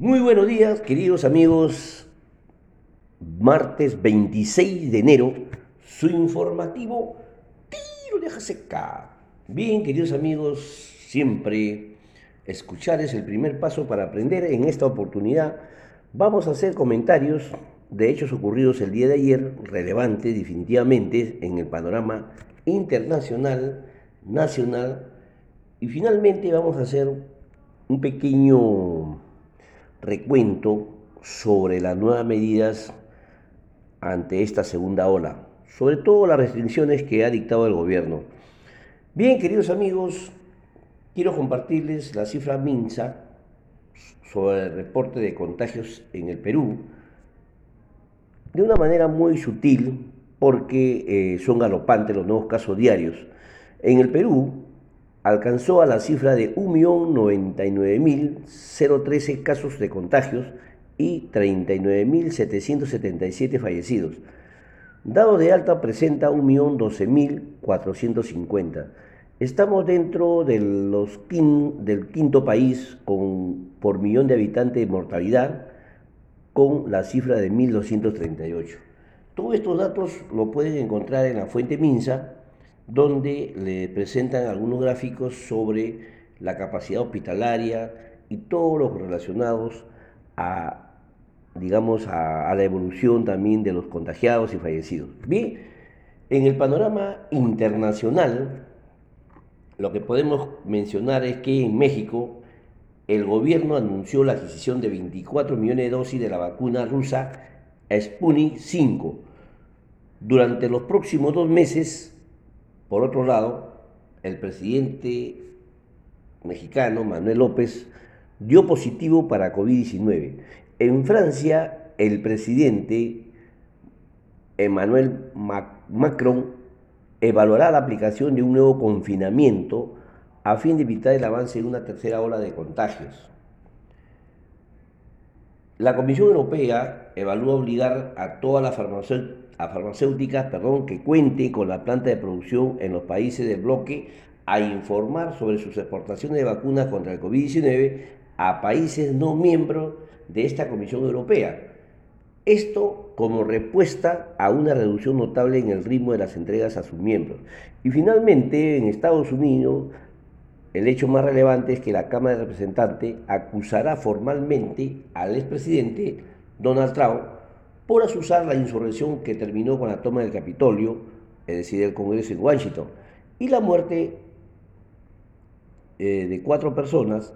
Muy buenos días, queridos amigos. Martes 26 de enero, su informativo Tiro de Seca. Bien, queridos amigos, siempre escuchar es el primer paso para aprender. En esta oportunidad vamos a hacer comentarios de hechos ocurridos el día de ayer, relevantes definitivamente en el panorama internacional, nacional, y finalmente vamos a hacer un pequeño recuento sobre las nuevas medidas ante esta segunda ola, sobre todo las restricciones que ha dictado el gobierno. Bien, queridos amigos, quiero compartirles la cifra MINSA sobre el reporte de contagios en el Perú de una manera muy sutil porque eh, son galopantes los nuevos casos diarios. En el Perú alcanzó a la cifra de 1.099.013 casos de contagios y 39.777 fallecidos. Dado de alta presenta 1.012.450. Estamos dentro de los del quinto país con, por millón de habitantes de mortalidad, con la cifra de 1.238. Todos estos datos lo pueden encontrar en la fuente MINSA, donde le presentan algunos gráficos sobre la capacidad hospitalaria y todos los relacionados a, digamos, a, la evolución también de los contagiados y fallecidos. Bien, en el panorama internacional, lo que podemos mencionar es que en México el gobierno anunció la adquisición de 24 millones de dosis de la vacuna rusa Sputnik 5. Durante los próximos dos meses, por otro lado, el presidente mexicano, Manuel López, dio positivo para COVID-19. En Francia, el presidente Emmanuel Macron evaluará la aplicación de un nuevo confinamiento a fin de evitar el avance de una tercera ola de contagios. La Comisión Europea evalúa obligar a todas las farmacéuticas a farmacéuticas perdón, que cuente con la planta de producción en los países del bloque a informar sobre sus exportaciones de vacunas contra el COVID-19 a países no miembros de esta Comisión Europea. Esto como respuesta a una reducción notable en el ritmo de las entregas a sus miembros. Y finalmente, en Estados Unidos, el hecho más relevante es que la Cámara de Representantes acusará formalmente al expresidente Donald Trump por asusar la insurrección que terminó con la toma del Capitolio, es decir, el Congreso en Washington, y la muerte eh, de cuatro personas,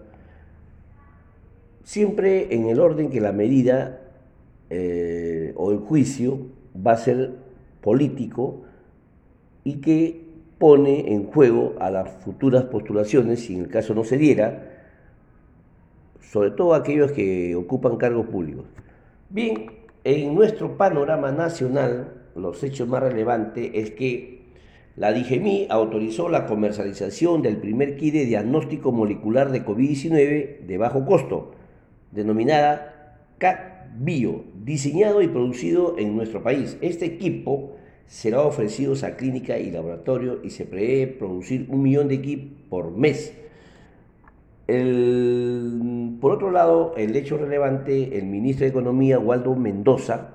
siempre en el orden que la medida eh, o el juicio va a ser político y que pone en juego a las futuras postulaciones, si en el caso no se diera, sobre todo aquellos que ocupan cargos públicos. Bien, en nuestro panorama nacional, los hechos más relevantes es que la DIGEMI autorizó la comercialización del primer kit de diagnóstico molecular de COVID-19 de bajo costo, denominada CAT-Bio, diseñado y producido en nuestro país. Este equipo será ofrecido a clínica y laboratorio y se prevé producir un millón de kits por mes por otro lado, el hecho relevante, el ministro de Economía, Waldo Mendoza,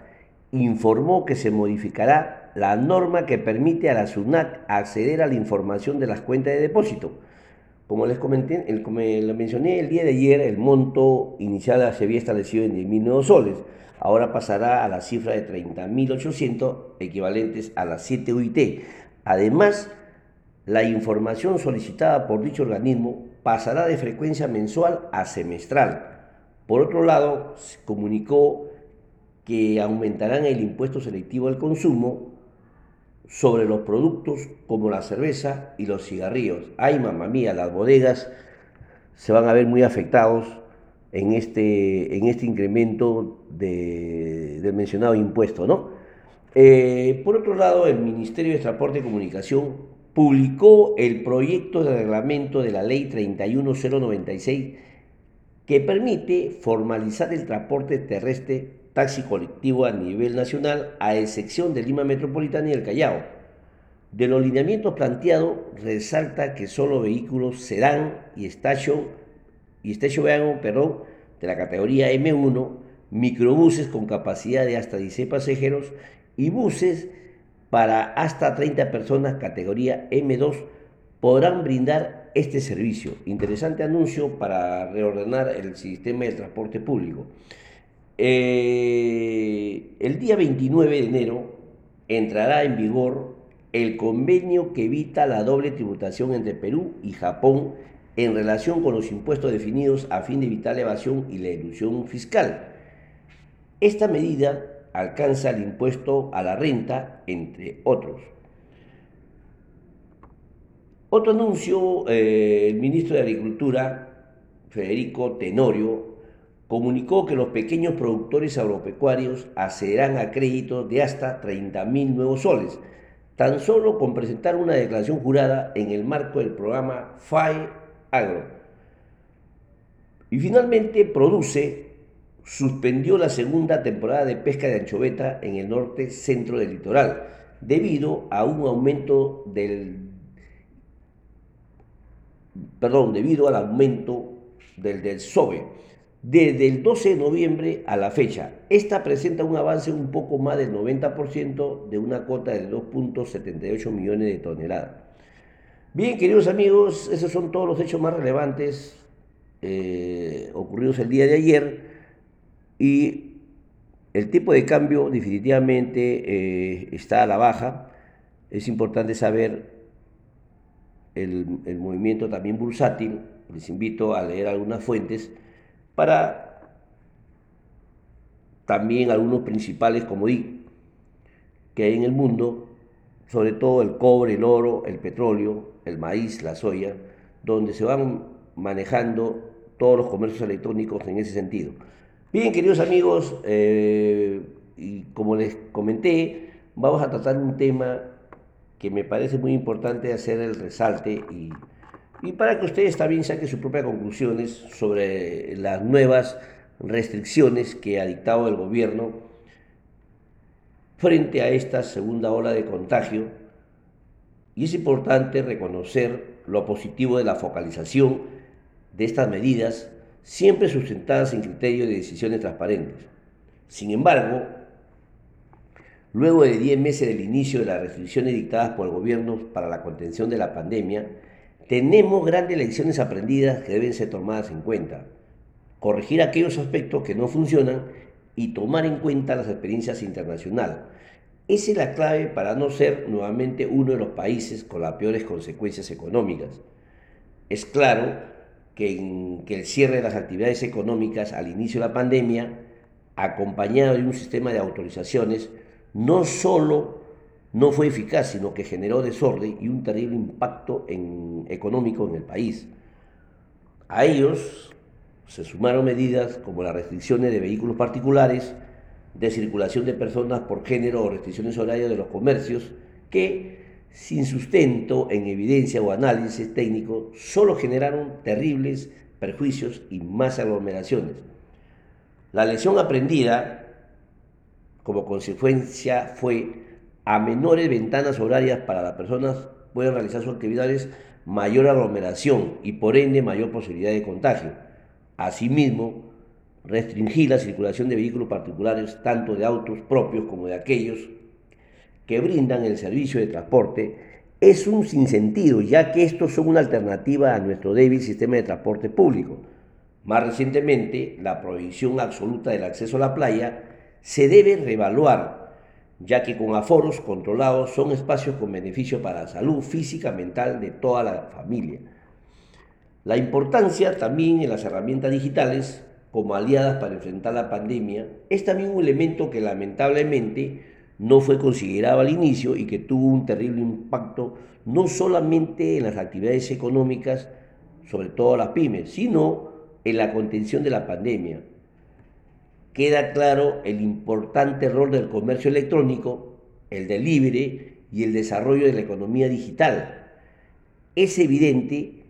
informó que se modificará la norma que permite a la SUNAT acceder a la información de las cuentas de depósito. Como les comenté, como lo mencioné el día de ayer, el monto inicial se había establecido en 10.000 nuevos soles. Ahora pasará a la cifra de 30.800 equivalentes a las 7 UIT. Además, la información solicitada por dicho organismo pasará de frecuencia mensual a semestral. Por otro lado, comunicó que aumentarán el impuesto selectivo al consumo sobre los productos como la cerveza y los cigarrillos. Ay, mamá mía, las bodegas se van a ver muy afectados en este, en este incremento del mencionado impuesto, ¿no? Eh, por otro lado, el Ministerio de Transporte y Comunicación publicó el proyecto de reglamento de la Ley 31096 que permite formalizar el transporte terrestre taxi colectivo a nivel nacional, a excepción de Lima Metropolitana y el Callao. De los lineamientos planteados, resalta que solo vehículos sedán y station, y station perdón, de la categoría M1, microbuses con capacidad de hasta 16 pasajeros y buses para hasta 30 personas categoría M2 podrán brindar este servicio. Interesante anuncio para reordenar el sistema de transporte público. Eh, el día 29 de enero entrará en vigor el convenio que evita la doble tributación entre Perú y Japón en relación con los impuestos definidos a fin de evitar la evasión y la ilusión fiscal. Esta medida alcanza el impuesto a la renta, entre otros. Otro anuncio, eh, el ministro de Agricultura, Federico Tenorio, comunicó que los pequeños productores agropecuarios accederán a créditos de hasta 30 mil nuevos soles, tan solo con presentar una declaración jurada en el marco del programa FAE Agro. Y finalmente, Produce suspendió la segunda temporada de pesca de anchoveta en el norte centro del litoral, debido a un aumento del perdón, debido al aumento del del SOBE desde el 12 de noviembre a la fecha. Esta presenta un avance un poco más del 90% de una cuota de 2.78 millones de toneladas. Bien, queridos amigos, esos son todos los hechos más relevantes eh, ocurridos el día de ayer y el tipo de cambio definitivamente eh, está a la baja. Es importante saber el, el movimiento también bursátil. Les invito a leer algunas fuentes para también algunos principales como di que hay en el mundo, sobre todo el cobre, el oro, el petróleo, el maíz, la soya, donde se van manejando todos los comercios electrónicos en ese sentido. Bien, queridos amigos, eh, como les comenté, vamos a tratar un tema que me parece muy importante hacer el resalte y y para que ustedes también saquen sus propias conclusiones sobre las nuevas restricciones que ha dictado el gobierno frente a esta segunda ola de contagio. Y es importante reconocer lo positivo de la focalización de estas medidas, siempre sustentadas en criterios de decisiones transparentes. Sin embargo, luego de 10 meses del inicio de las restricciones dictadas por el gobierno para la contención de la pandemia, tenemos grandes lecciones aprendidas que deben ser tomadas en cuenta. Corregir aquellos aspectos que no funcionan y tomar en cuenta las experiencias internacionales. Esa es la clave para no ser nuevamente uno de los países con las peores consecuencias económicas. Es claro que, que el cierre de las actividades económicas al inicio de la pandemia, acompañado de un sistema de autorizaciones, no solo no fue eficaz, sino que generó desorden y un terrible impacto económico en el país. A ellos se sumaron medidas como las restricciones de vehículos particulares, de circulación de personas por género o restricciones horarias de los comercios, que, sin sustento en evidencia o análisis técnico, solo generaron terribles perjuicios y más aglomeraciones. La lección aprendida como consecuencia fue a menores ventanas horarias para las personas pueden realizar sus actividades, mayor aglomeración y por ende mayor posibilidad de contagio. Asimismo, restringir la circulación de vehículos particulares, tanto de autos propios como de aquellos que brindan el servicio de transporte, es un sinsentido, ya que estos son una alternativa a nuestro débil sistema de transporte público. Más recientemente, la prohibición absoluta del acceso a la playa se debe reevaluar ya que con aforos controlados son espacios con beneficio para la salud física, mental de toda la familia. La importancia también en las herramientas digitales como aliadas para enfrentar la pandemia es también un elemento que lamentablemente no fue considerado al inicio y que tuvo un terrible impacto no solamente en las actividades económicas, sobre todo las pymes, sino en la contención de la pandemia, queda claro el importante rol del comercio electrónico, el delivery y el desarrollo de la economía digital. Es evidente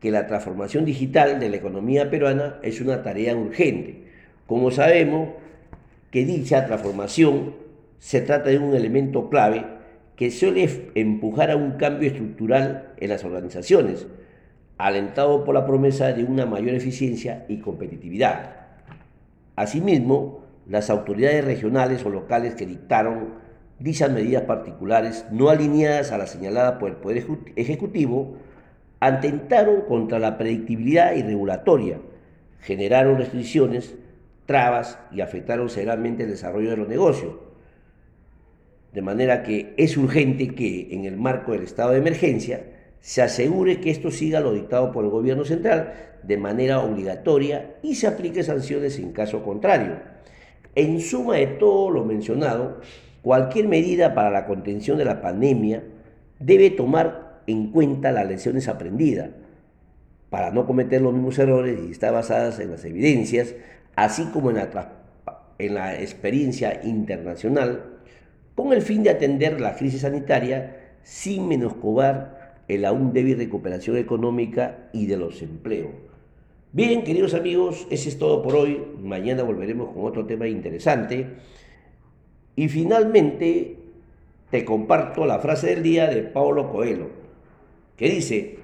que la transformación digital de la economía peruana es una tarea urgente. Como sabemos que dicha transformación se trata de un elemento clave que suele empujar a un cambio estructural en las organizaciones, alentado por la promesa de una mayor eficiencia y competitividad. Asimismo, las autoridades regionales o locales que dictaron dichas medidas particulares no alineadas a la señalada por el Poder Ejecutivo atentaron contra la predictibilidad y regulatoria, generaron restricciones, trabas y afectaron severamente el desarrollo de los negocios. De manera que es urgente que en el marco del estado de emergencia se asegure que esto siga lo dictado por el gobierno central de manera obligatoria y se aplique sanciones en caso contrario. En suma de todo lo mencionado, cualquier medida para la contención de la pandemia debe tomar en cuenta las lecciones aprendidas para no cometer los mismos errores y estar basadas en las evidencias, así como en la, en la experiencia internacional, con el fin de atender la crisis sanitaria sin menoscobar el aún débil recuperación económica y de los empleos. Bien, queridos amigos, ese es todo por hoy. Mañana volveremos con otro tema interesante. Y finalmente te comparto la frase del día de Paulo Coelho, que dice,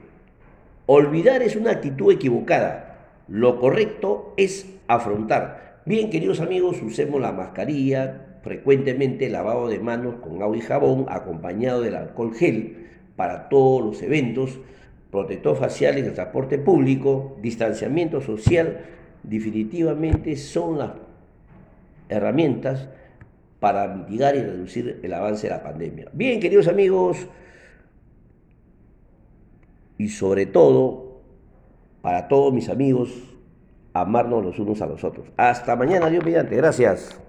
olvidar es una actitud equivocada, lo correcto es afrontar. Bien, queridos amigos, usemos la mascarilla, frecuentemente lavado de manos con agua y jabón, acompañado del alcohol gel para todos los eventos, protector facial en el transporte público, distanciamiento social, definitivamente son las herramientas para mitigar y reducir el avance de la pandemia. Bien, queridos amigos, y sobre todo, para todos mis amigos, amarnos los unos a los otros. Hasta mañana, Dios mediante. Gracias.